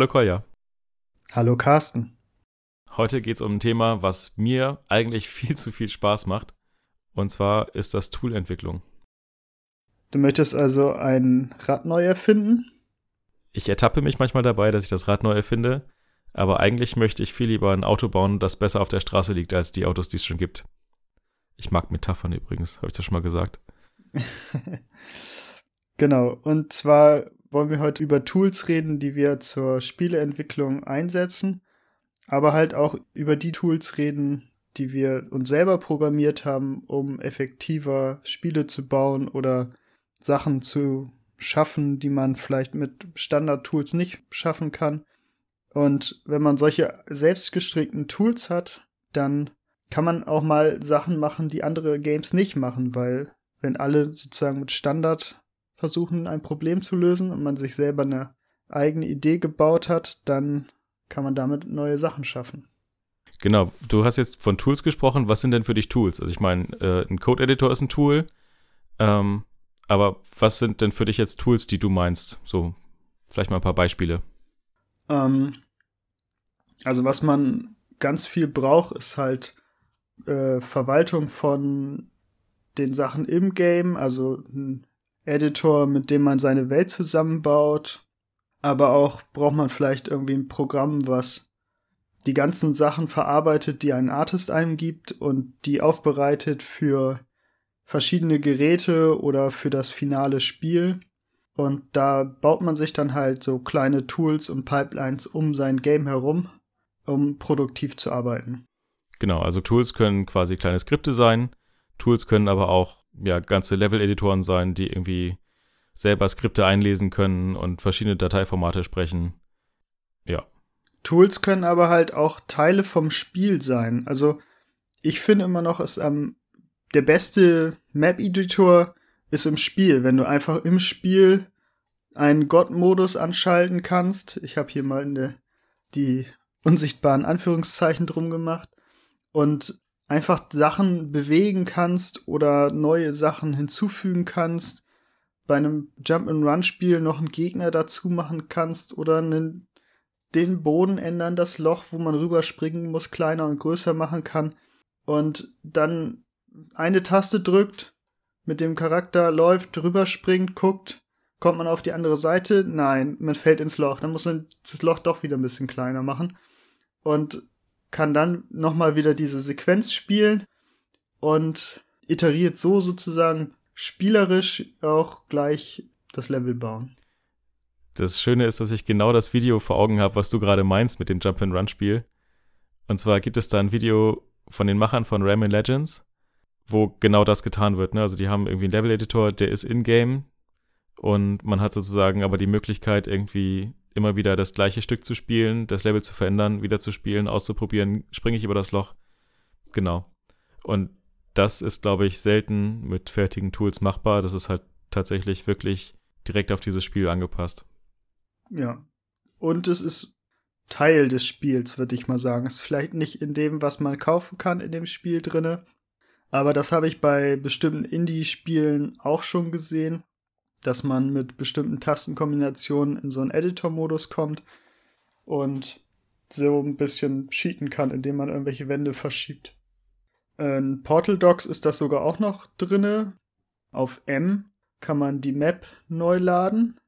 Hallo Kolja. Hallo Carsten. Heute geht es um ein Thema, was mir eigentlich viel zu viel Spaß macht. Und zwar ist das Toolentwicklung. Du möchtest also ein Rad neu erfinden? Ich ertappe mich manchmal dabei, dass ich das Rad neu erfinde, aber eigentlich möchte ich viel lieber ein Auto bauen, das besser auf der Straße liegt als die Autos, die es schon gibt. Ich mag Metaphern übrigens, habe ich das schon mal gesagt. genau, und zwar wollen wir heute über Tools reden, die wir zur Spieleentwicklung einsetzen, aber halt auch über die Tools reden, die wir uns selber programmiert haben, um effektiver Spiele zu bauen oder Sachen zu schaffen, die man vielleicht mit Standard-Tools nicht schaffen kann. Und wenn man solche selbstgestrickten Tools hat, dann kann man auch mal Sachen machen, die andere Games nicht machen, weil wenn alle sozusagen mit Standard versuchen, ein Problem zu lösen und man sich selber eine eigene Idee gebaut hat, dann kann man damit neue Sachen schaffen. Genau, du hast jetzt von Tools gesprochen. Was sind denn für dich Tools? Also ich meine, äh, ein Code-Editor ist ein Tool. Ähm, aber was sind denn für dich jetzt Tools, die du meinst? So, vielleicht mal ein paar Beispiele. Ähm, also was man ganz viel braucht, ist halt äh, Verwaltung von den Sachen im Game, also ein Editor, mit dem man seine Welt zusammenbaut. Aber auch braucht man vielleicht irgendwie ein Programm, was die ganzen Sachen verarbeitet, die ein Artist einem gibt und die aufbereitet für verschiedene Geräte oder für das finale Spiel. Und da baut man sich dann halt so kleine Tools und Pipelines um sein Game herum, um produktiv zu arbeiten. Genau, also Tools können quasi kleine Skripte sein. Tools können aber auch ja, ganze Level-Editoren sein, die irgendwie selber Skripte einlesen können und verschiedene Dateiformate sprechen. Ja. Tools können aber halt auch Teile vom Spiel sein. Also ich finde immer noch, es am der beste Map-Editor ist im Spiel, wenn du einfach im Spiel einen God-Modus anschalten kannst. Ich habe hier mal eine, die unsichtbaren Anführungszeichen drum gemacht und einfach Sachen bewegen kannst oder neue Sachen hinzufügen kannst. Bei einem Jump-and-Run-Spiel noch einen Gegner dazu machen kannst oder einen, den Boden ändern, das Loch, wo man rüberspringen muss, kleiner und größer machen kann. Und dann eine Taste drückt, mit dem Charakter läuft, drüber springt, guckt, kommt man auf die andere Seite? Nein, man fällt ins Loch. Dann muss man das Loch doch wieder ein bisschen kleiner machen und kann dann nochmal wieder diese Sequenz spielen und iteriert so sozusagen spielerisch auch gleich das Level bauen. Das Schöne ist, dass ich genau das Video vor Augen habe, was du gerade meinst mit dem Jump-and-Run-Spiel. Und zwar gibt es da ein Video von den Machern von Rayman Legends, wo genau das getan wird. Ne? Also die haben irgendwie einen Level-Editor, der ist in-game und man hat sozusagen aber die Möglichkeit, irgendwie immer wieder das gleiche Stück zu spielen, das Level zu verändern, wieder zu spielen, auszuprobieren, springe ich über das Loch. Genau. Und das ist, glaube ich, selten mit fertigen Tools machbar. Das ist halt tatsächlich wirklich direkt auf dieses Spiel angepasst. Ja. Und es ist Teil des Spiels, würde ich mal sagen. Es ist vielleicht nicht in dem, was man kaufen kann in dem Spiel drinne, aber das habe ich bei bestimmten Indie-Spielen auch schon gesehen, dass man mit bestimmten Tastenkombinationen in so einen Editor-Modus kommt und so ein bisschen cheaten kann, indem man irgendwelche Wände verschiebt. In Portal Docs ist das sogar auch noch drinne. Auf M kann man die Map neu laden.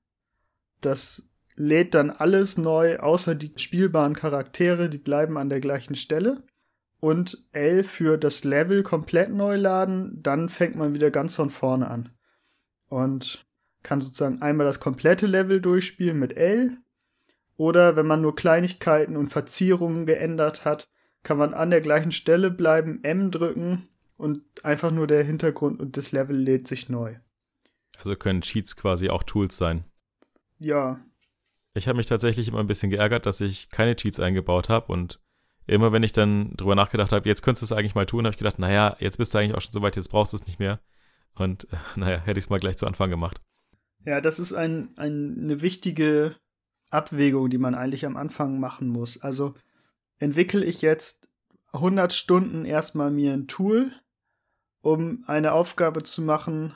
Das lädt dann alles neu, außer die spielbaren Charaktere, die bleiben an der gleichen Stelle und L für das Level komplett neu laden, dann fängt man wieder ganz von vorne an. Und kann sozusagen einmal das komplette Level durchspielen mit L. Oder wenn man nur Kleinigkeiten und Verzierungen geändert hat, kann man an der gleichen Stelle bleiben, M drücken und einfach nur der Hintergrund und das Level lädt sich neu. Also können Cheats quasi auch Tools sein. Ja. Ich habe mich tatsächlich immer ein bisschen geärgert, dass ich keine Cheats eingebaut habe und immer wenn ich dann drüber nachgedacht habe, jetzt könntest du es eigentlich mal tun, habe ich gedacht, naja, jetzt bist du eigentlich auch schon so weit, jetzt brauchst du es nicht mehr. Und naja, hätte ich es mal gleich zu Anfang gemacht. Ja, das ist ein, ein, eine wichtige Abwägung, die man eigentlich am Anfang machen muss. Also entwickle ich jetzt 100 Stunden erstmal mir ein Tool, um eine Aufgabe zu machen,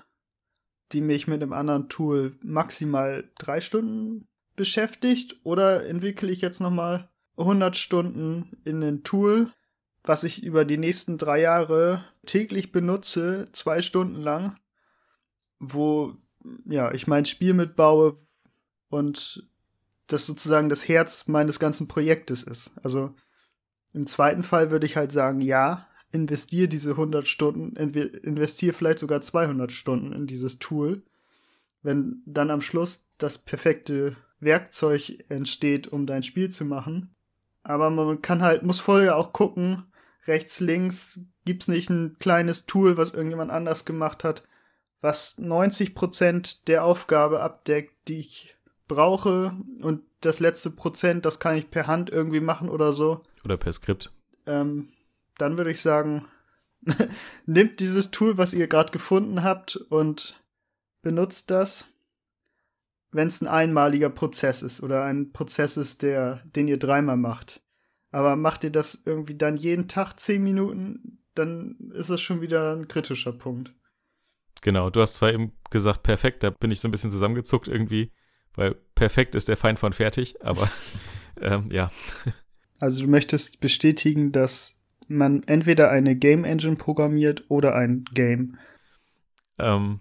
die mich mit einem anderen Tool maximal drei Stunden beschäftigt oder entwickle ich jetzt nochmal 100 Stunden in ein Tool, was ich über die nächsten drei Jahre täglich benutze, zwei Stunden lang, wo ja ich mein Spiel mitbaue und das sozusagen das Herz meines ganzen Projektes ist. Also im zweiten Fall würde ich halt sagen, ja, investiere diese 100 Stunden, investiere vielleicht sogar 200 Stunden in dieses Tool. Wenn dann am Schluss das perfekte Werkzeug entsteht, um dein Spiel zu machen. Aber man kann halt, muss vorher auch gucken, rechts, links, gibt's nicht ein kleines Tool, was irgendjemand anders gemacht hat, was 90% der Aufgabe abdeckt, die ich brauche und das letzte Prozent, das kann ich per Hand irgendwie machen oder so. Oder per Skript. Ähm, dann würde ich sagen, nimmt dieses Tool, was ihr gerade gefunden habt und benutzt das, wenn es ein einmaliger Prozess ist oder ein Prozess ist, der, den ihr dreimal macht. Aber macht ihr das irgendwie dann jeden Tag zehn Minuten, dann ist es schon wieder ein kritischer Punkt. Genau, du hast zwar eben gesagt, perfekt, da bin ich so ein bisschen zusammengezuckt irgendwie, weil perfekt ist der Feind von fertig, aber ähm, ja. Also du möchtest bestätigen, dass man entweder eine Game Engine programmiert oder ein Game. Ähm,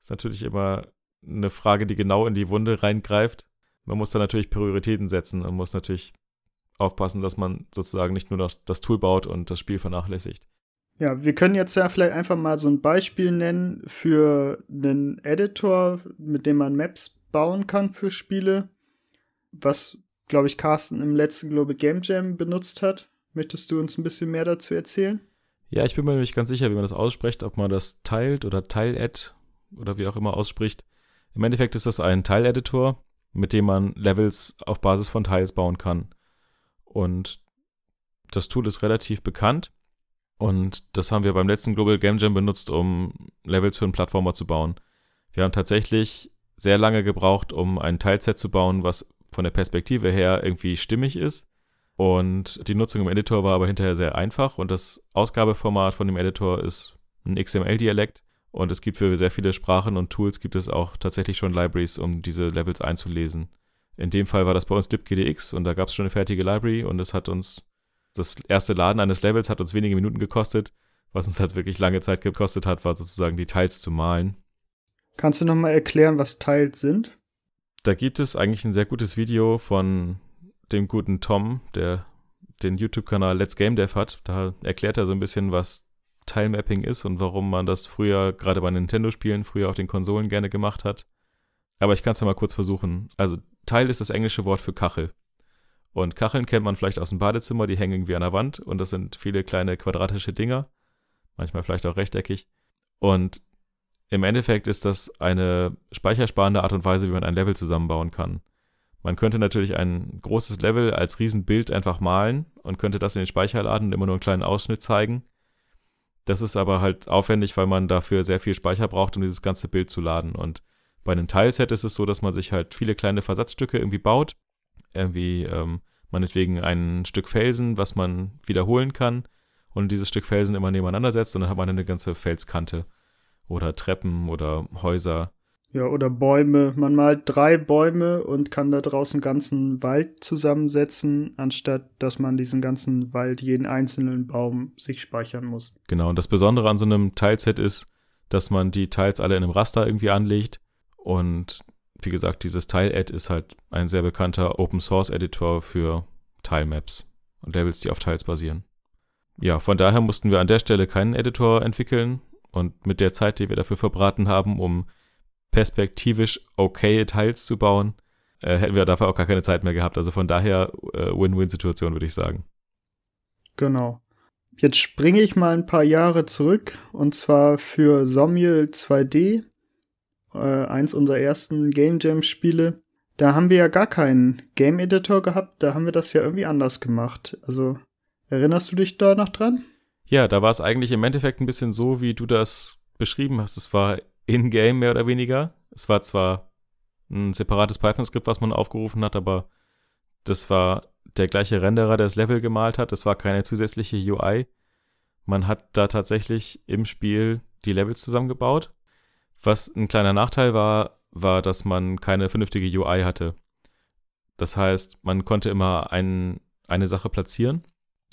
ist natürlich immer eine Frage, die genau in die Wunde reingreift. Man muss da natürlich Prioritäten setzen und muss natürlich aufpassen, dass man sozusagen nicht nur noch das Tool baut und das Spiel vernachlässigt. Ja, wir können jetzt ja vielleicht einfach mal so ein Beispiel nennen für einen Editor, mit dem man Maps bauen kann für Spiele, was, glaube ich, Carsten im letzten Global Game Jam benutzt hat. Möchtest du uns ein bisschen mehr dazu erzählen? Ja, ich bin mir nicht ganz sicher, wie man das ausspricht, ob man das teilt oder Tile-Add oder wie auch immer ausspricht. Im Endeffekt ist das ein Tile-Editor, mit dem man Levels auf Basis von Tiles bauen kann. Und das Tool ist relativ bekannt. Und das haben wir beim letzten Global Game Jam benutzt, um Levels für einen Plattformer zu bauen. Wir haben tatsächlich sehr lange gebraucht, um ein Teilset zu bauen, was von der Perspektive her irgendwie stimmig ist. Und die Nutzung im Editor war aber hinterher sehr einfach. Und das Ausgabeformat von dem Editor ist ein XML-Dialekt. Und es gibt für sehr viele Sprachen und Tools gibt es auch tatsächlich schon Libraries, um diese Levels einzulesen. In dem Fall war das bei uns libgdx und da gab es schon eine fertige Library und es hat uns, das erste Laden eines Levels hat uns wenige Minuten gekostet. Was uns halt wirklich lange Zeit gekostet hat, war sozusagen die Teils zu malen. Kannst du nochmal erklären, was Tiles sind? Da gibt es eigentlich ein sehr gutes Video von dem guten Tom, der den YouTube-Kanal Let's Game Dev hat. Da erklärt er so ein bisschen, was Tile-Mapping ist und warum man das früher, gerade bei Nintendo-Spielen, früher auf den Konsolen gerne gemacht hat. Aber ich kann es ja mal kurz versuchen. Also, Tile ist das englische Wort für Kachel. Und Kacheln kennt man vielleicht aus dem Badezimmer, die hängen irgendwie an der Wand und das sind viele kleine quadratische Dinger, manchmal vielleicht auch rechteckig. Und im Endeffekt ist das eine speichersparende Art und Weise, wie man ein Level zusammenbauen kann. Man könnte natürlich ein großes Level als Riesenbild einfach malen und könnte das in den Speicher laden und immer nur einen kleinen Ausschnitt zeigen. Das ist aber halt aufwendig, weil man dafür sehr viel Speicher braucht, um dieses ganze Bild zu laden. Und bei einem Teilset ist es so, dass man sich halt viele kleine Versatzstücke irgendwie baut. Irgendwie, ähm, meinetwegen ein Stück Felsen, was man wiederholen kann und dieses Stück Felsen immer nebeneinander setzt und dann hat man eine ganze Felskante oder Treppen oder Häuser. Ja, oder Bäume. Man malt drei Bäume und kann da draußen ganzen Wald zusammensetzen, anstatt dass man diesen ganzen Wald, jeden einzelnen Baum sich speichern muss. Genau, und das Besondere an so einem Teilset ist, dass man die Teils alle in einem Raster irgendwie anlegt. Und wie gesagt, dieses Tile-Add ist halt ein sehr bekannter Open-Source-Editor für Tilemaps und Levels, die auf Tiles basieren. Ja, von daher mussten wir an der Stelle keinen Editor entwickeln, und mit der Zeit, die wir dafür verbraten haben, um perspektivisch okay Teils zu bauen, äh, hätten wir dafür auch gar keine Zeit mehr gehabt. Also von daher äh, Win-Win-Situation, würde ich sagen. Genau. Jetzt springe ich mal ein paar Jahre zurück und zwar für Somiel 2D, äh, eins unserer ersten Game Jam Spiele. Da haben wir ja gar keinen Game Editor gehabt, da haben wir das ja irgendwie anders gemacht. Also erinnerst du dich da noch dran? Ja, da war es eigentlich im Endeffekt ein bisschen so, wie du das beschrieben hast. Es war in-game mehr oder weniger. Es war zwar ein separates Python-Skript, was man aufgerufen hat, aber das war der gleiche Renderer, der das Level gemalt hat. Es war keine zusätzliche UI. Man hat da tatsächlich im Spiel die Levels zusammengebaut. Was ein kleiner Nachteil war, war, dass man keine vernünftige UI hatte. Das heißt, man konnte immer ein, eine Sache platzieren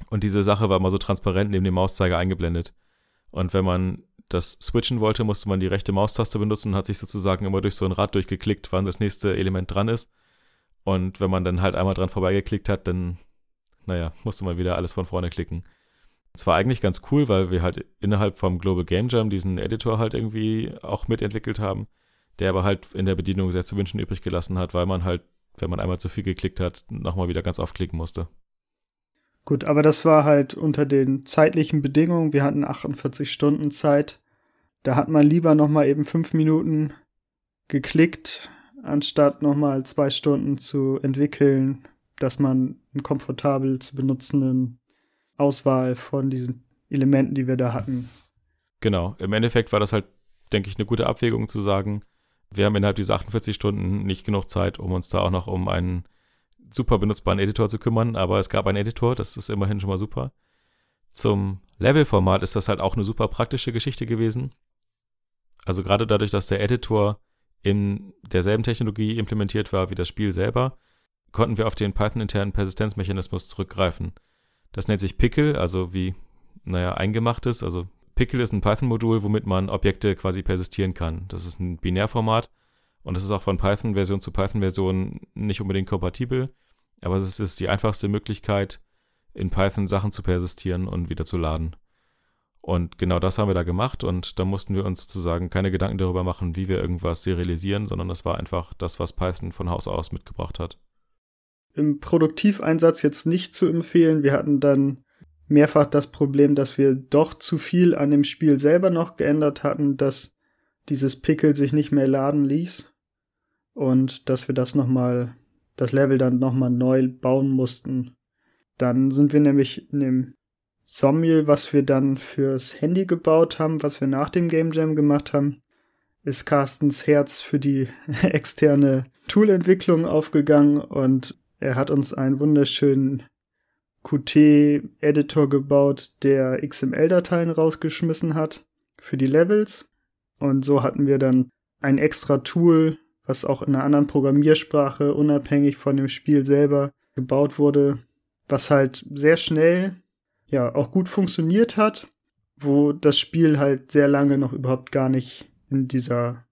und diese Sache war immer so transparent neben dem Mauszeiger eingeblendet. Und wenn man das switchen wollte, musste man die rechte Maustaste benutzen und hat sich sozusagen immer durch so ein Rad durchgeklickt, wann das nächste Element dran ist. Und wenn man dann halt einmal dran vorbeigeklickt hat, dann, naja, musste man wieder alles von vorne klicken. Es war eigentlich ganz cool, weil wir halt innerhalb vom Global Game Jam diesen Editor halt irgendwie auch mitentwickelt haben, der aber halt in der Bedienung sehr zu wünschen übrig gelassen hat, weil man halt, wenn man einmal zu viel geklickt hat, nochmal wieder ganz oft klicken musste. Gut, aber das war halt unter den zeitlichen Bedingungen. Wir hatten 48 Stunden Zeit. Da hat man lieber noch mal eben fünf Minuten geklickt, anstatt noch mal zwei Stunden zu entwickeln, dass man eine komfortabel zu benutzenden Auswahl von diesen Elementen, die wir da hatten. Genau. Im Endeffekt war das halt, denke ich, eine gute Abwägung zu sagen, wir haben innerhalb dieser 48 Stunden nicht genug Zeit, um uns da auch noch um einen super benutzbaren Editor zu kümmern, aber es gab einen Editor, das ist immerhin schon mal super. Zum Level-Format ist das halt auch eine super praktische Geschichte gewesen. Also gerade dadurch, dass der Editor in derselben Technologie implementiert war wie das Spiel selber, konnten wir auf den Python-internen Persistenzmechanismus zurückgreifen. Das nennt sich Pickle, also wie, naja, eingemachtes. Also Pickle ist ein Python-Modul, womit man Objekte quasi persistieren kann. Das ist ein Binärformat und das ist auch von Python-Version zu Python-Version nicht unbedingt kompatibel. Aber es ist die einfachste Möglichkeit, in Python Sachen zu persistieren und wieder zu laden. Und genau das haben wir da gemacht und da mussten wir uns sozusagen keine Gedanken darüber machen, wie wir irgendwas serialisieren, sondern das war einfach das, was Python von Haus aus mitgebracht hat. Im Produktiveinsatz jetzt nicht zu empfehlen. Wir hatten dann mehrfach das Problem, dass wir doch zu viel an dem Spiel selber noch geändert hatten, dass dieses Pickel sich nicht mehr laden ließ und dass wir das nochmal das Level dann nochmal neu bauen mussten. Dann sind wir nämlich in dem Sommiel, was wir dann fürs Handy gebaut haben, was wir nach dem Game Jam gemacht haben, ist Carstens Herz für die externe Toolentwicklung aufgegangen und er hat uns einen wunderschönen Qt-Editor gebaut, der XML-Dateien rausgeschmissen hat für die Levels. Und so hatten wir dann ein extra Tool, was auch in einer anderen Programmiersprache unabhängig von dem Spiel selber gebaut wurde, was halt sehr schnell, ja, auch gut funktioniert hat, wo das Spiel halt sehr lange noch überhaupt gar nicht in dieser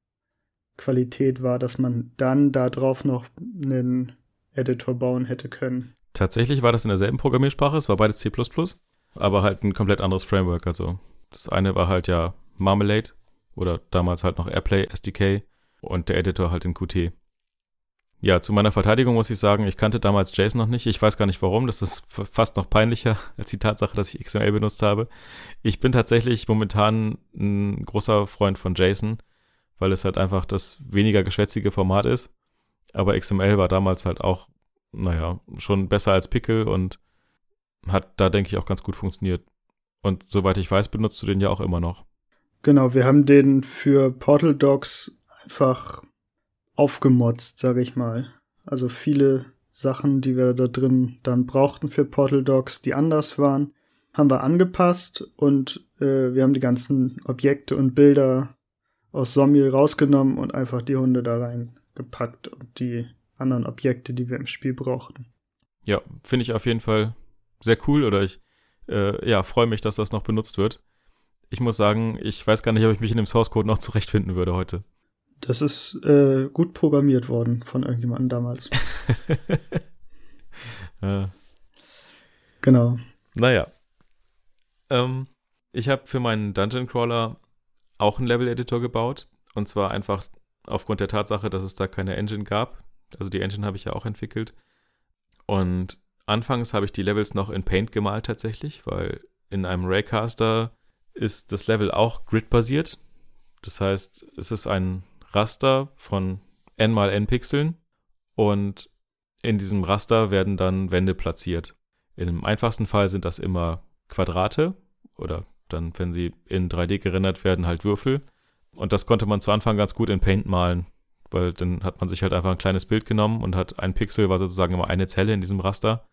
Qualität war, dass man dann da drauf noch einen Editor bauen hätte können. Tatsächlich war das in derselben Programmiersprache, es war beides C++, aber halt ein komplett anderes Framework. Also das eine war halt ja Marmalade oder damals halt noch Airplay SDK und der Editor halt in Qt. Ja, zu meiner Verteidigung muss ich sagen, ich kannte damals JSON noch nicht. Ich weiß gar nicht warum. Das ist fast noch peinlicher als die Tatsache, dass ich XML benutzt habe. Ich bin tatsächlich momentan ein großer Freund von JSON, weil es halt einfach das weniger geschwätzige Format ist. Aber XML war damals halt auch, naja, schon besser als Pickle und hat da, denke ich, auch ganz gut funktioniert. Und soweit ich weiß, benutzt du den ja auch immer noch. Genau, wir haben den für Portal Docs einfach aufgemotzt, sage ich mal. Also viele Sachen, die wir da drin dann brauchten für Portal Docs, die anders waren, haben wir angepasst und äh, wir haben die ganzen Objekte und Bilder aus Sommiel rausgenommen und einfach die Hunde da reingepackt und die anderen Objekte, die wir im Spiel brauchten. Ja, finde ich auf jeden Fall sehr cool oder ich äh, ja, freue mich, dass das noch benutzt wird. Ich muss sagen, ich weiß gar nicht, ob ich mich in dem Source Code noch zurechtfinden würde heute. Das ist äh, gut programmiert worden von irgendjemandem damals. ja. Genau. Naja. Ähm, ich habe für meinen Dungeon Crawler auch einen Level-Editor gebaut. Und zwar einfach aufgrund der Tatsache, dass es da keine Engine gab. Also die Engine habe ich ja auch entwickelt. Und anfangs habe ich die Levels noch in Paint gemalt tatsächlich, weil in einem Raycaster ist das Level auch grid-basiert. Das heißt, es ist ein Raster von n mal n Pixeln und in diesem Raster werden dann Wände platziert. Dem einfachsten Fall sind das immer Quadrate oder dann, wenn sie in 3D gerendert werden, halt Würfel. Und das konnte man zu Anfang ganz gut in Paint malen, weil dann hat man sich halt einfach ein kleines Bild genommen und hat ein Pixel war sozusagen immer eine Zelle in diesem Raster.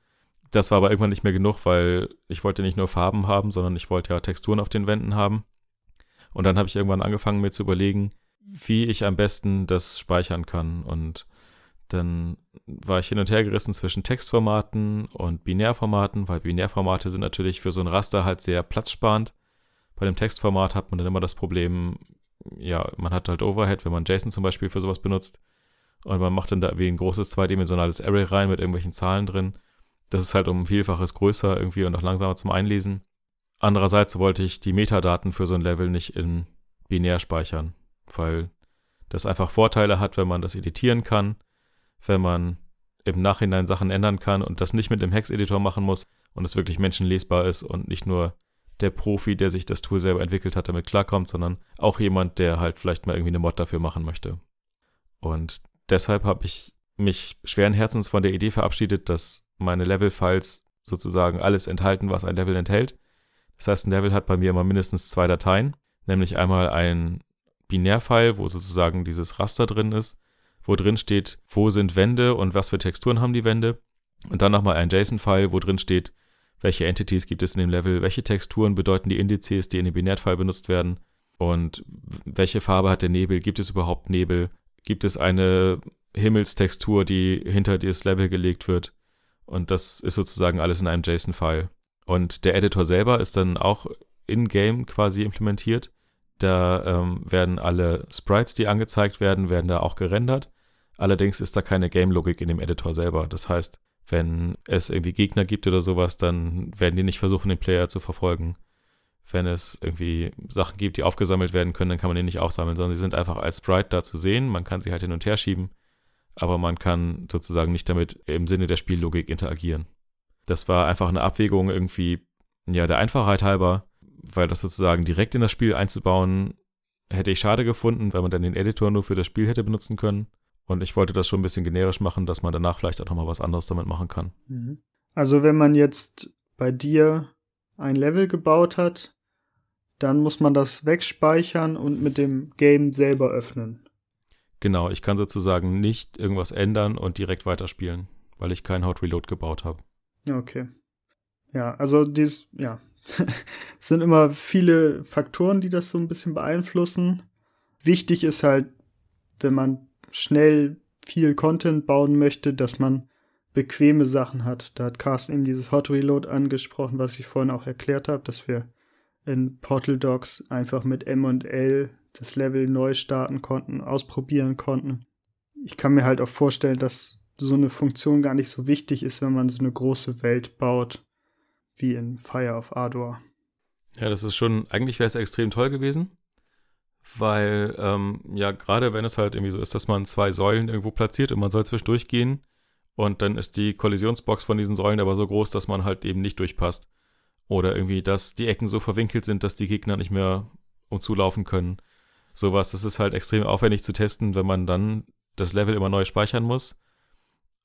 Das war aber irgendwann nicht mehr genug, weil ich wollte nicht nur Farben haben, sondern ich wollte ja Texturen auf den Wänden haben. Und dann habe ich irgendwann angefangen, mir zu überlegen, wie ich am besten das speichern kann. Und dann war ich hin und her gerissen zwischen Textformaten und Binärformaten, weil Binärformate sind natürlich für so ein Raster halt sehr platzsparend. Bei dem Textformat hat man dann immer das Problem, ja, man hat halt Overhead, wenn man JSON zum Beispiel für sowas benutzt. Und man macht dann da wie ein großes zweidimensionales Array rein mit irgendwelchen Zahlen drin. Das ist halt um ein Vielfaches größer irgendwie und auch langsamer zum Einlesen. Andererseits wollte ich die Metadaten für so ein Level nicht in binär speichern, weil das einfach Vorteile hat, wenn man das editieren kann wenn man im Nachhinein Sachen ändern kann und das nicht mit dem Hex-Editor machen muss und es wirklich menschenlesbar ist und nicht nur der Profi, der sich das Tool selber entwickelt hat, damit klarkommt, sondern auch jemand, der halt vielleicht mal irgendwie eine Mod dafür machen möchte. Und deshalb habe ich mich schweren Herzens von der Idee verabschiedet, dass meine Level-Files sozusagen alles enthalten, was ein Level enthält. Das heißt, ein Level hat bei mir immer mindestens zwei Dateien, nämlich einmal ein Binärfile, wo sozusagen dieses Raster drin ist wo drin steht, wo sind Wände und was für Texturen haben die Wände. Und dann nochmal ein JSON-File, wo drin steht, welche Entities gibt es in dem Level, welche Texturen bedeuten die Indizes, die in dem Binärfile benutzt werden und welche Farbe hat der Nebel, gibt es überhaupt Nebel, gibt es eine Himmelstextur, die hinter dieses Level gelegt wird. Und das ist sozusagen alles in einem JSON-File. Und der Editor selber ist dann auch in-game quasi implementiert. Da ähm, werden alle Sprites, die angezeigt werden, werden da auch gerendert. Allerdings ist da keine Game-Logik in dem Editor selber. Das heißt, wenn es irgendwie Gegner gibt oder sowas, dann werden die nicht versuchen, den Player zu verfolgen. Wenn es irgendwie Sachen gibt, die aufgesammelt werden können, dann kann man die nicht aufsammeln, sondern sie sind einfach als Sprite da zu sehen. Man kann sie halt hin und her schieben, aber man kann sozusagen nicht damit im Sinne der Spiellogik interagieren. Das war einfach eine Abwägung irgendwie, ja, der Einfachheit halber, weil das sozusagen direkt in das Spiel einzubauen, hätte ich schade gefunden, weil man dann den Editor nur für das Spiel hätte benutzen können. Und ich wollte das schon ein bisschen generisch machen, dass man danach vielleicht auch nochmal was anderes damit machen kann. Mhm. Also wenn man jetzt bei dir ein Level gebaut hat, dann muss man das wegspeichern und mit dem Game selber öffnen. Genau, ich kann sozusagen nicht irgendwas ändern und direkt weiterspielen, weil ich kein Hot Reload gebaut habe. Okay. Ja, also dies, ja. es sind immer viele Faktoren, die das so ein bisschen beeinflussen. Wichtig ist halt, wenn man schnell viel Content bauen möchte, dass man bequeme Sachen hat. Da hat Carsten eben dieses Hot Reload angesprochen, was ich vorhin auch erklärt habe, dass wir in Portal Docs einfach mit M und L das Level neu starten konnten, ausprobieren konnten. Ich kann mir halt auch vorstellen, dass so eine Funktion gar nicht so wichtig ist, wenn man so eine große Welt baut, wie in Fire of Ardor. Ja, das ist schon, eigentlich wäre es extrem toll gewesen weil ähm, ja, gerade wenn es halt irgendwie so ist, dass man zwei Säulen irgendwo platziert und man soll zwischendurch gehen und dann ist die Kollisionsbox von diesen Säulen aber so groß, dass man halt eben nicht durchpasst. Oder irgendwie, dass die Ecken so verwinkelt sind, dass die Gegner nicht mehr umzulaufen können. Sowas, das ist halt extrem aufwendig zu testen, wenn man dann das Level immer neu speichern muss.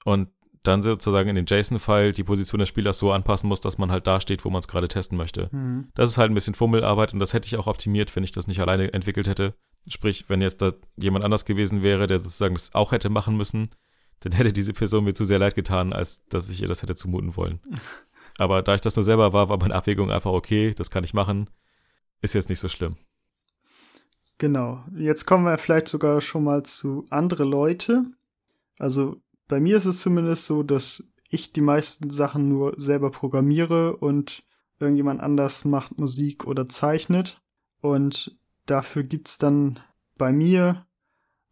Und dann sozusagen in den JSON-File die Position des Spielers so anpassen muss, dass man halt da steht, wo man es gerade testen möchte. Mhm. Das ist halt ein bisschen Fummelarbeit und das hätte ich auch optimiert, wenn ich das nicht alleine entwickelt hätte. Sprich, wenn jetzt da jemand anders gewesen wäre, der sozusagen das auch hätte machen müssen, dann hätte diese Person mir zu sehr leid getan, als dass ich ihr das hätte zumuten wollen. Aber da ich das nur selber war, war meine Abwägung einfach okay, das kann ich machen. Ist jetzt nicht so schlimm. Genau. Jetzt kommen wir vielleicht sogar schon mal zu andere Leute. Also bei mir ist es zumindest so, dass ich die meisten Sachen nur selber programmiere und irgendjemand anders macht Musik oder zeichnet. Und dafür gibt es dann bei mir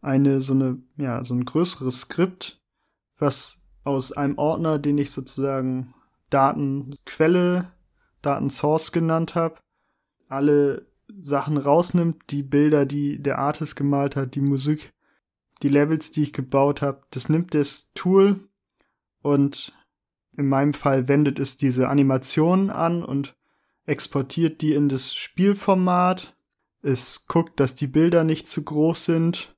eine so eine, ja, so ein größeres Skript, was aus einem Ordner, den ich sozusagen Datenquelle, Datensource genannt habe, alle Sachen rausnimmt, die Bilder, die der Artist gemalt hat, die Musik, die Levels, die ich gebaut habe, das nimmt das Tool und in meinem Fall wendet es diese Animationen an und exportiert die in das Spielformat. Es guckt, dass die Bilder nicht zu groß sind,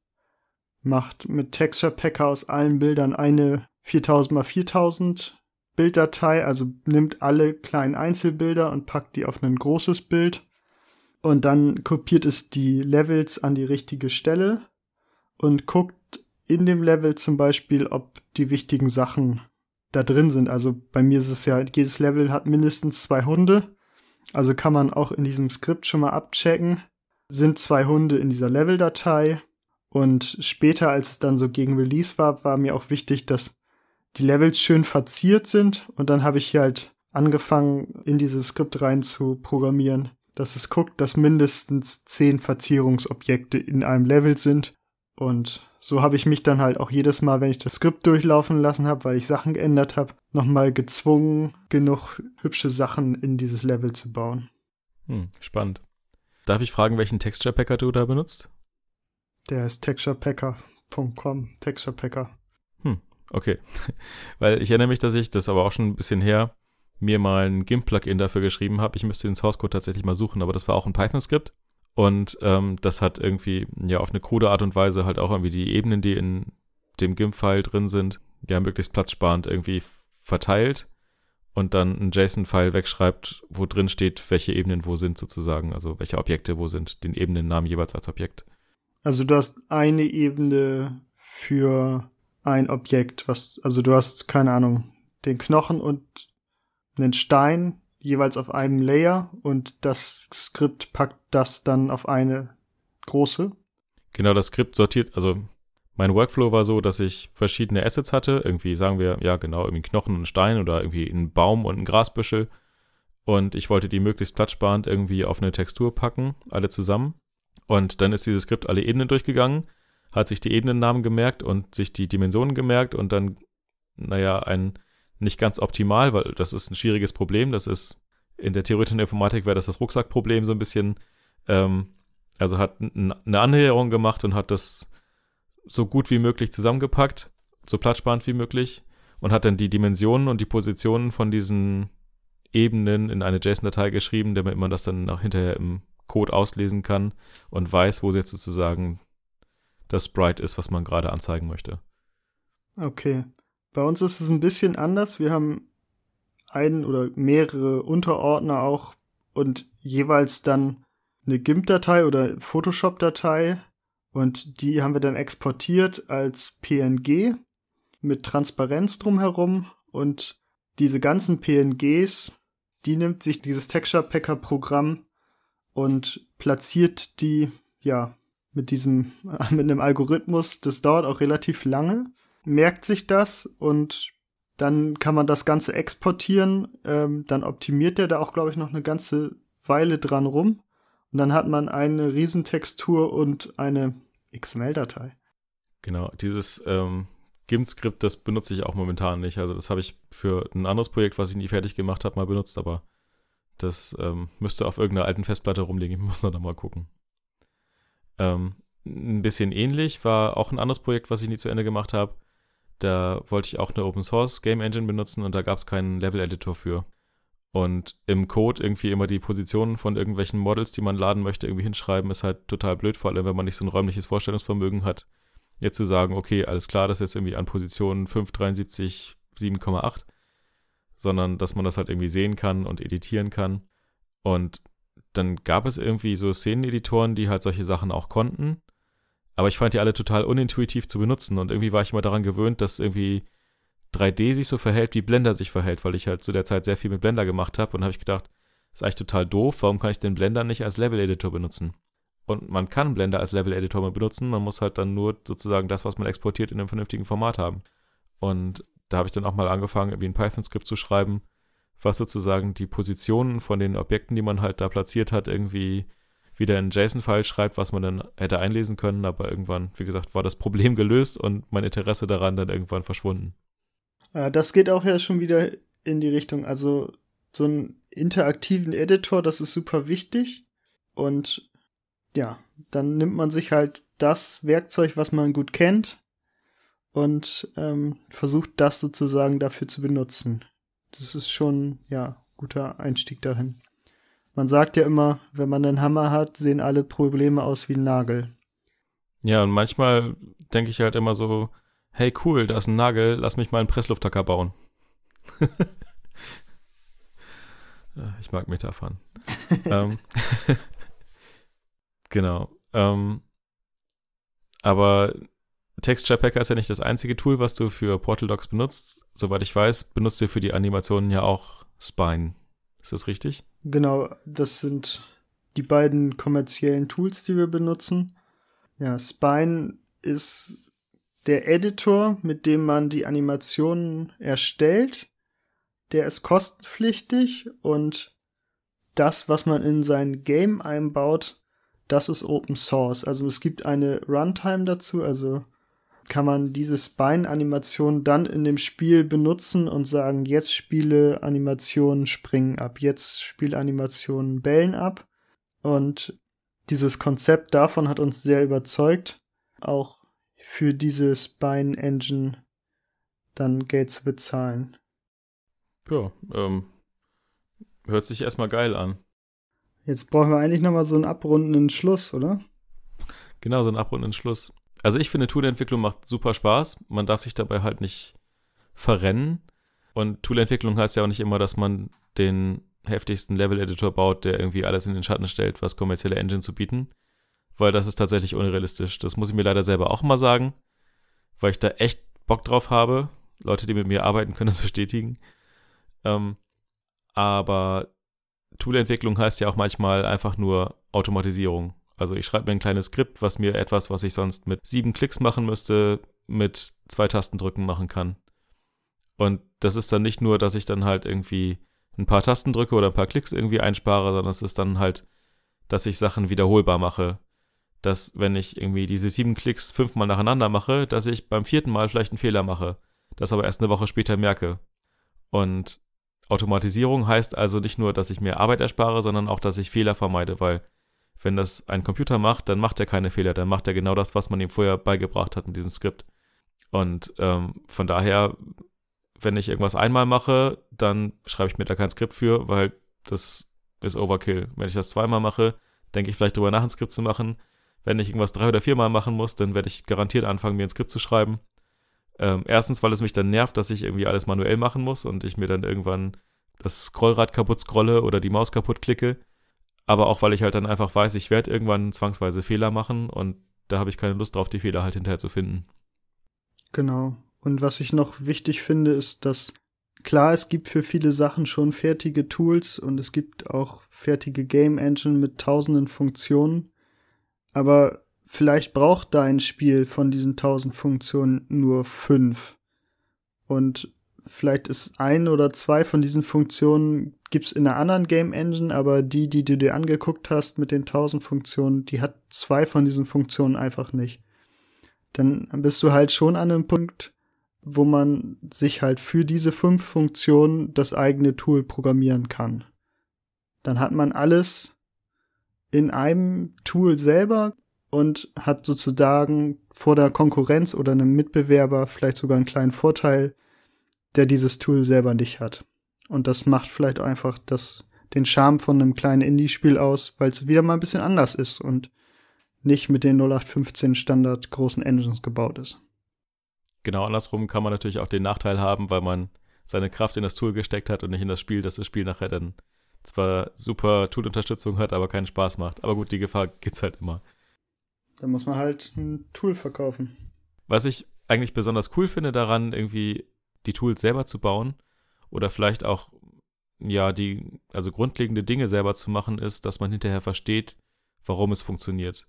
macht mit Texture Packer aus allen Bildern eine 4000 x 4000 Bilddatei, also nimmt alle kleinen Einzelbilder und packt die auf ein großes Bild. Und dann kopiert es die Levels an die richtige Stelle und guckt in dem Level zum Beispiel, ob die wichtigen Sachen da drin sind. Also bei mir ist es ja, jedes Level hat mindestens zwei Hunde. Also kann man auch in diesem Skript schon mal abchecken, sind zwei Hunde in dieser Level-Datei Und später, als es dann so gegen Release war, war mir auch wichtig, dass die Levels schön verziert sind. Und dann habe ich hier halt angefangen, in dieses Skript rein zu programmieren, dass es guckt, dass mindestens zehn Verzierungsobjekte in einem Level sind. Und so habe ich mich dann halt auch jedes Mal, wenn ich das Skript durchlaufen lassen habe, weil ich Sachen geändert habe, nochmal gezwungen, genug hübsche Sachen in dieses Level zu bauen. Hm, spannend. Darf ich fragen, welchen Texture Packer du da benutzt? Der ist texturepacker.com, Texturepacker. Hm, okay. Weil ich erinnere mich, dass ich, das aber auch schon ein bisschen her, mir mal ein GIMP-Plugin dafür geschrieben habe. Ich müsste den Source-Code tatsächlich mal suchen, aber das war auch ein Python-Skript. Und ähm, das hat irgendwie, ja, auf eine krude Art und Weise halt auch irgendwie die Ebenen, die in dem GIMP-File drin sind, ja, möglichst platzsparend irgendwie verteilt und dann ein JSON-File wegschreibt, wo drin steht, welche Ebenen wo sind sozusagen, also welche Objekte wo sind, den Ebenennamen jeweils als Objekt. Also du hast eine Ebene für ein Objekt, was, also du hast, keine Ahnung, den Knochen und einen Stein jeweils auf einem Layer und das Skript packt das dann auf eine große. Genau, das Skript sortiert, also mein Workflow war so, dass ich verschiedene Assets hatte, irgendwie sagen wir, ja genau, irgendwie Knochen und Stein oder irgendwie einen Baum und einen Grasbüschel und ich wollte die möglichst platzsparend irgendwie auf eine Textur packen, alle zusammen. Und dann ist dieses Skript alle Ebenen durchgegangen, hat sich die Ebenennamen gemerkt und sich die Dimensionen gemerkt und dann, naja, ein nicht ganz optimal, weil das ist ein schwieriges Problem. Das ist in der theoretischen Informatik wäre das das Rucksackproblem so ein bisschen. Ähm, also hat eine Annäherung gemacht und hat das so gut wie möglich zusammengepackt, so platzsparend wie möglich und hat dann die Dimensionen und die Positionen von diesen Ebenen in eine JSON-Datei geschrieben, damit man das dann auch hinterher im Code auslesen kann und weiß, wo jetzt sozusagen das Sprite ist, was man gerade anzeigen möchte. Okay. Bei uns ist es ein bisschen anders. Wir haben einen oder mehrere Unterordner auch und jeweils dann eine GIMP-Datei oder Photoshop-Datei. Und die haben wir dann exportiert als PNG mit Transparenz drumherum. Und diese ganzen PNGs, die nimmt sich dieses Texture Packer Programm und platziert die, ja, mit diesem, mit einem Algorithmus, das dauert auch relativ lange, merkt sich das und dann kann man das Ganze exportieren, ähm, dann optimiert er da auch, glaube ich, noch eine ganze Weile dran rum und dann hat man eine Riesentextur und eine XML-Datei. Genau, dieses ähm, GIMP-Skript, das benutze ich auch momentan nicht. Also das habe ich für ein anderes Projekt, was ich nie fertig gemacht habe, mal benutzt, aber das ähm, müsste auf irgendeiner alten Festplatte rumliegen. Ich muss noch mal gucken. Ähm, ein bisschen ähnlich war auch ein anderes Projekt, was ich nie zu Ende gemacht habe. Da wollte ich auch eine Open Source Game Engine benutzen und da gab es keinen Level Editor für. Und im Code irgendwie immer die Positionen von irgendwelchen Models, die man laden möchte, irgendwie hinschreiben, ist halt total blöd, vor allem wenn man nicht so ein räumliches Vorstellungsvermögen hat. Jetzt zu sagen, okay, alles klar, das ist jetzt irgendwie an Position 573, 7,8 sondern dass man das halt irgendwie sehen kann und editieren kann. Und dann gab es irgendwie so Szeneneditoren, die halt solche Sachen auch konnten. Aber ich fand die alle total unintuitiv zu benutzen und irgendwie war ich immer daran gewöhnt, dass irgendwie 3D sich so verhält, wie Blender sich verhält, weil ich halt zu der Zeit sehr viel mit Blender gemacht habe und habe ich gedacht, ist eigentlich total doof, warum kann ich den Blender nicht als Level-Editor benutzen? Und man kann Blender als Level-Editor benutzen, man muss halt dann nur sozusagen das, was man exportiert, in einem vernünftigen Format haben. Und da habe ich dann auch mal angefangen, irgendwie ein Python-Skript zu schreiben, was sozusagen die Positionen von den Objekten, die man halt da platziert hat, irgendwie wieder in JSON-File schreibt, was man dann hätte einlesen können, aber irgendwann, wie gesagt, war das Problem gelöst und mein Interesse daran dann irgendwann verschwunden. Äh, das geht auch ja schon wieder in die Richtung, also so einen interaktiven Editor, das ist super wichtig und ja, dann nimmt man sich halt das Werkzeug, was man gut kennt und ähm, versucht das sozusagen dafür zu benutzen. Das ist schon, ja, guter Einstieg dahin. Man sagt ja immer, wenn man einen Hammer hat, sehen alle Probleme aus wie ein Nagel. Ja, und manchmal denke ich halt immer so, hey cool, da ist ein Nagel, lass mich mal einen Presslufthacker bauen. ich mag Metaphern. ähm, genau. Ähm, aber Texture Packer ist ja nicht das einzige Tool, was du für Portal Docs benutzt. Soweit ich weiß, benutzt ihr für die Animationen ja auch Spine. Ist das richtig? Genau, das sind die beiden kommerziellen Tools, die wir benutzen. Ja, Spine ist der Editor, mit dem man die Animationen erstellt. Der ist kostenpflichtig und das, was man in sein Game einbaut, das ist Open Source. Also es gibt eine Runtime dazu, also kann man diese Spine-Animation dann in dem Spiel benutzen und sagen, jetzt spiele Animationen springen ab, jetzt spiele Animationen bellen ab. Und dieses Konzept davon hat uns sehr überzeugt, auch für diese Spine-Engine dann Geld zu bezahlen. Ja, ähm, hört sich erstmal geil an. Jetzt brauchen wir eigentlich nochmal so einen abrundenden Schluss, oder? Genau, so einen abrundenden Schluss. Also ich finde, Toolentwicklung macht super Spaß. Man darf sich dabei halt nicht verrennen. Und Toolentwicklung heißt ja auch nicht immer, dass man den heftigsten Level-Editor baut, der irgendwie alles in den Schatten stellt, was kommerzielle Engine zu bieten. Weil das ist tatsächlich unrealistisch. Das muss ich mir leider selber auch mal sagen, weil ich da echt Bock drauf habe. Leute, die mit mir arbeiten, können das bestätigen. Ähm, aber Toolentwicklung heißt ja auch manchmal einfach nur Automatisierung. Also ich schreibe mir ein kleines Skript, was mir etwas, was ich sonst mit sieben Klicks machen müsste, mit zwei Tastendrücken machen kann. Und das ist dann nicht nur, dass ich dann halt irgendwie ein paar Tasten drücke oder ein paar Klicks irgendwie einspare, sondern es ist dann halt, dass ich Sachen wiederholbar mache. Dass, wenn ich irgendwie diese sieben Klicks fünfmal nacheinander mache, dass ich beim vierten Mal vielleicht einen Fehler mache, das aber erst eine Woche später merke. Und Automatisierung heißt also nicht nur, dass ich mir Arbeit erspare, sondern auch, dass ich Fehler vermeide, weil wenn das ein Computer macht, dann macht er keine Fehler, dann macht er genau das, was man ihm vorher beigebracht hat mit diesem Skript. Und ähm, von daher, wenn ich irgendwas einmal mache, dann schreibe ich mir da kein Skript für, weil das ist Overkill. Wenn ich das zweimal mache, denke ich vielleicht darüber nach, ein Skript zu machen. Wenn ich irgendwas drei oder viermal machen muss, dann werde ich garantiert anfangen, mir ein Skript zu schreiben. Ähm, erstens, weil es mich dann nervt, dass ich irgendwie alles manuell machen muss und ich mir dann irgendwann das Scrollrad kaputt scrolle oder die Maus kaputt klicke aber auch weil ich halt dann einfach weiß, ich werde irgendwann zwangsweise Fehler machen und da habe ich keine Lust drauf, die Fehler halt hinterher zu finden. Genau. Und was ich noch wichtig finde, ist, dass klar, es gibt für viele Sachen schon fertige Tools und es gibt auch fertige Game Engine mit tausenden Funktionen, aber vielleicht braucht da ein Spiel von diesen tausend Funktionen nur fünf. Und vielleicht ist ein oder zwei von diesen Funktionen gibt's in einer anderen Game Engine, aber die, die du dir angeguckt hast mit den tausend Funktionen, die hat zwei von diesen Funktionen einfach nicht. Dann bist du halt schon an einem Punkt, wo man sich halt für diese fünf Funktionen das eigene Tool programmieren kann. Dann hat man alles in einem Tool selber und hat sozusagen vor der Konkurrenz oder einem Mitbewerber vielleicht sogar einen kleinen Vorteil, der dieses Tool selber nicht hat. Und das macht vielleicht einfach das, den Charme von einem kleinen Indie-Spiel aus, weil es wieder mal ein bisschen anders ist und nicht mit den 0815 Standard großen Engines gebaut ist. Genau, andersrum kann man natürlich auch den Nachteil haben, weil man seine Kraft in das Tool gesteckt hat und nicht in das Spiel, dass das Spiel nachher dann zwar super Tool-Unterstützung hat, aber keinen Spaß macht. Aber gut, die Gefahr gibt's halt immer. Da muss man halt ein Tool verkaufen. Was ich eigentlich besonders cool finde daran, irgendwie die Tools selber zu bauen, oder vielleicht auch, ja, die, also grundlegende Dinge selber zu machen, ist, dass man hinterher versteht, warum es funktioniert.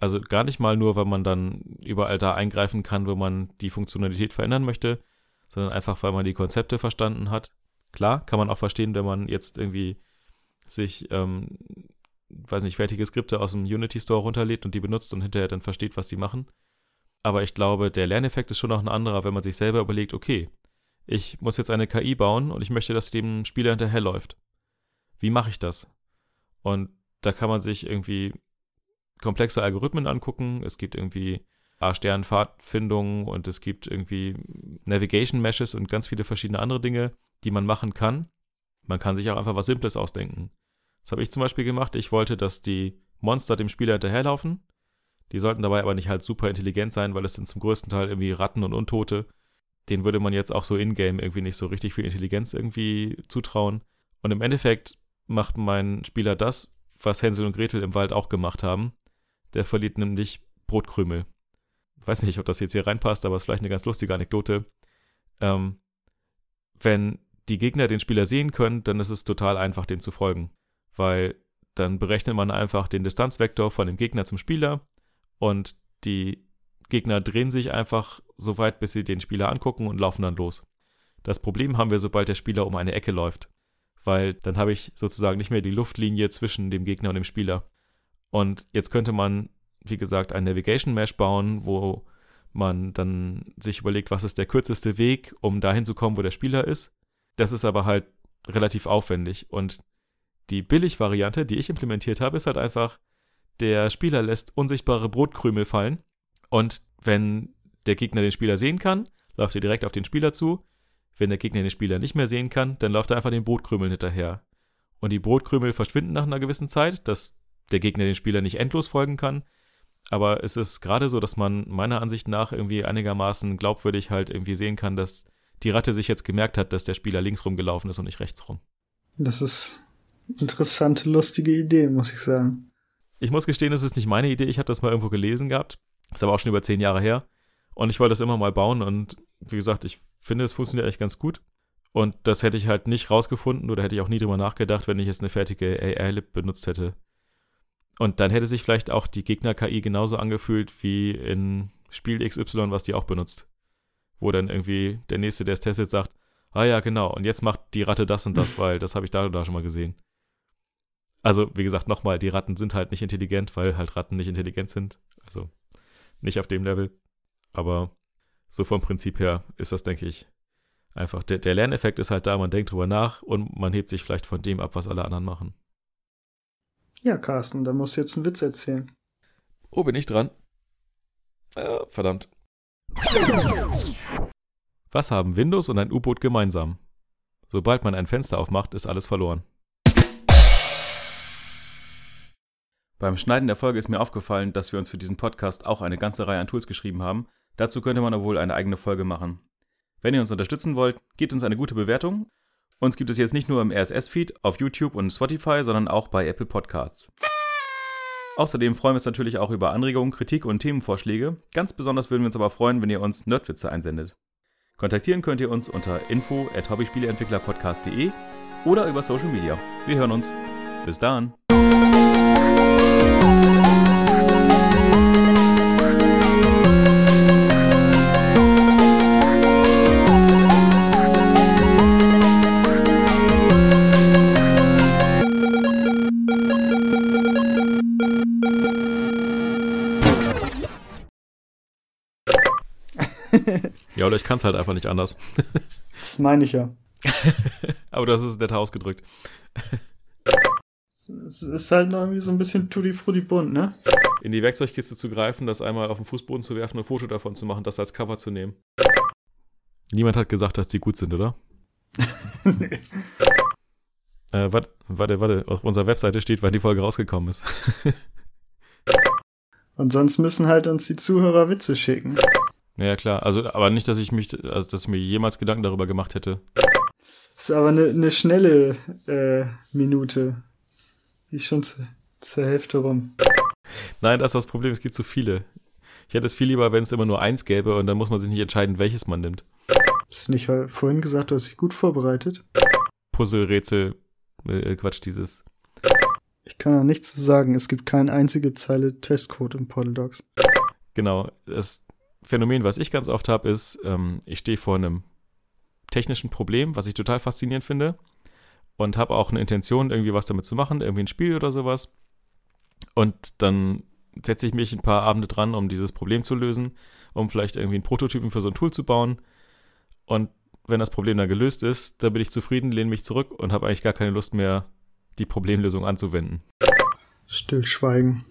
Also gar nicht mal nur, weil man dann überall da eingreifen kann, wo man die Funktionalität verändern möchte, sondern einfach, weil man die Konzepte verstanden hat. Klar, kann man auch verstehen, wenn man jetzt irgendwie sich, ähm, weiß nicht, fertige Skripte aus dem Unity Store runterlädt und die benutzt und hinterher dann versteht, was sie machen. Aber ich glaube, der Lerneffekt ist schon noch ein anderer, wenn man sich selber überlegt, okay, ich muss jetzt eine KI bauen und ich möchte, dass dem Spieler hinterherläuft. Wie mache ich das? Und da kann man sich irgendwie komplexe Algorithmen angucken. Es gibt irgendwie A-Stern-Pfadfindungen und es gibt irgendwie Navigation Meshes und ganz viele verschiedene andere Dinge, die man machen kann. Man kann sich auch einfach was Simples ausdenken. Das habe ich zum Beispiel gemacht. Ich wollte, dass die Monster dem Spieler hinterherlaufen. Die sollten dabei aber nicht halt super intelligent sein, weil es sind zum größten Teil irgendwie Ratten und Untote den würde man jetzt auch so in-game irgendwie nicht so richtig viel Intelligenz irgendwie zutrauen. Und im Endeffekt macht mein Spieler das, was Hänsel und Gretel im Wald auch gemacht haben. Der verliert nämlich Brotkrümel. Weiß nicht, ob das jetzt hier reinpasst, aber es ist vielleicht eine ganz lustige Anekdote. Ähm, wenn die Gegner den Spieler sehen können, dann ist es total einfach, dem zu folgen. Weil dann berechnet man einfach den Distanzvektor von dem Gegner zum Spieler und die Gegner drehen sich einfach so weit, bis sie den Spieler angucken und laufen dann los. Das Problem haben wir, sobald der Spieler um eine Ecke läuft, weil dann habe ich sozusagen nicht mehr die Luftlinie zwischen dem Gegner und dem Spieler. Und jetzt könnte man, wie gesagt, ein Navigation Mesh bauen, wo man dann sich überlegt, was ist der kürzeste Weg, um dahin zu kommen, wo der Spieler ist. Das ist aber halt relativ aufwendig. Und die Billig-Variante, die ich implementiert habe, ist halt einfach, der Spieler lässt unsichtbare Brotkrümel fallen. Und wenn der Gegner den Spieler sehen kann, läuft er direkt auf den Spieler zu. Wenn der Gegner den Spieler nicht mehr sehen kann, dann läuft er einfach den Brotkrümeln hinterher. Und die Brotkrümel verschwinden nach einer gewissen Zeit, dass der Gegner den Spieler nicht endlos folgen kann. Aber es ist gerade so, dass man meiner Ansicht nach irgendwie einigermaßen glaubwürdig halt irgendwie sehen kann, dass die Ratte sich jetzt gemerkt hat, dass der Spieler links rumgelaufen ist und nicht rechts rum. Das ist interessante, lustige Idee, muss ich sagen. Ich muss gestehen, es ist nicht meine Idee. Ich habe das mal irgendwo gelesen gehabt. Ist aber auch schon über zehn Jahre her. Und ich wollte das immer mal bauen. Und wie gesagt, ich finde, es funktioniert eigentlich ganz gut. Und das hätte ich halt nicht rausgefunden oder hätte ich auch nie drüber nachgedacht, wenn ich jetzt eine fertige AI-Lib benutzt hätte. Und dann hätte sich vielleicht auch die Gegner-KI genauso angefühlt wie in Spiel XY, was die auch benutzt. Wo dann irgendwie der Nächste, der es testet, sagt, ah ja, genau, und jetzt macht die Ratte das und das, weil das habe ich da und da schon mal gesehen. Also, wie gesagt, nochmal, die Ratten sind halt nicht intelligent, weil halt Ratten nicht intelligent sind. Also nicht auf dem Level. Aber so vom Prinzip her ist das, denke ich, einfach. Der, der Lerneffekt ist halt da, man denkt drüber nach und man hebt sich vielleicht von dem ab, was alle anderen machen. Ja, Carsten, da musst du jetzt einen Witz erzählen. Oh, bin ich dran? Äh, verdammt. Was haben Windows und ein U-Boot gemeinsam? Sobald man ein Fenster aufmacht, ist alles verloren. Beim Schneiden der Folge ist mir aufgefallen, dass wir uns für diesen Podcast auch eine ganze Reihe an Tools geschrieben haben. Dazu könnte man wohl eine eigene Folge machen. Wenn ihr uns unterstützen wollt, gebt uns eine gute Bewertung uns gibt es jetzt nicht nur im RSS-Feed auf YouTube und Spotify, sondern auch bei Apple Podcasts. Außerdem freuen wir uns natürlich auch über Anregungen, Kritik und Themenvorschläge. Ganz besonders würden wir uns aber freuen, wenn ihr uns Nerdwitze einsendet. Kontaktieren könnt ihr uns unter info at hobbyspieleentwicklerpodcast.de oder über Social Media. Wir hören uns. Bis dann. Ja, oder ich kann es halt einfach nicht anders. das meine ich ja. Aber das ist nett ausgedrückt. Es ist halt noch irgendwie so ein bisschen tutti frutti bunt, ne? In die Werkzeugkiste zu greifen, das einmal auf den Fußboden zu werfen, ein Foto davon zu machen, das als Cover zu nehmen. Niemand hat gesagt, dass die gut sind, oder? nee. Äh, warte, warte, warte. Auf unserer Webseite steht, wann die Folge rausgekommen ist. Und sonst müssen halt uns die Zuhörer Witze schicken. Ja, klar. Also, aber nicht, dass ich mich, also dass ich mir jemals Gedanken darüber gemacht hätte. Das ist aber eine, eine schnelle äh, Minute. Die ist schon zu, zur Hälfte rum. Nein, das ist das Problem, es gibt zu viele. Ich hätte es viel lieber, wenn es immer nur eins gäbe und dann muss man sich nicht entscheiden, welches man nimmt. Hast du nicht vorhin gesagt, du hast dich gut vorbereitet? Puzzle, Rätsel, äh, Quatsch, dieses. Ich kann da nichts zu sagen. Es gibt keine einzige Zeile Testcode im Portal Docs. Genau. Es, Phänomen, was ich ganz oft habe, ist, ähm, ich stehe vor einem technischen Problem, was ich total faszinierend finde und habe auch eine Intention, irgendwie was damit zu machen, irgendwie ein Spiel oder sowas. Und dann setze ich mich ein paar Abende dran, um dieses Problem zu lösen, um vielleicht irgendwie einen Prototypen für so ein Tool zu bauen. Und wenn das Problem dann gelöst ist, dann bin ich zufrieden, lehne mich zurück und habe eigentlich gar keine Lust mehr, die Problemlösung anzuwenden. Stillschweigen.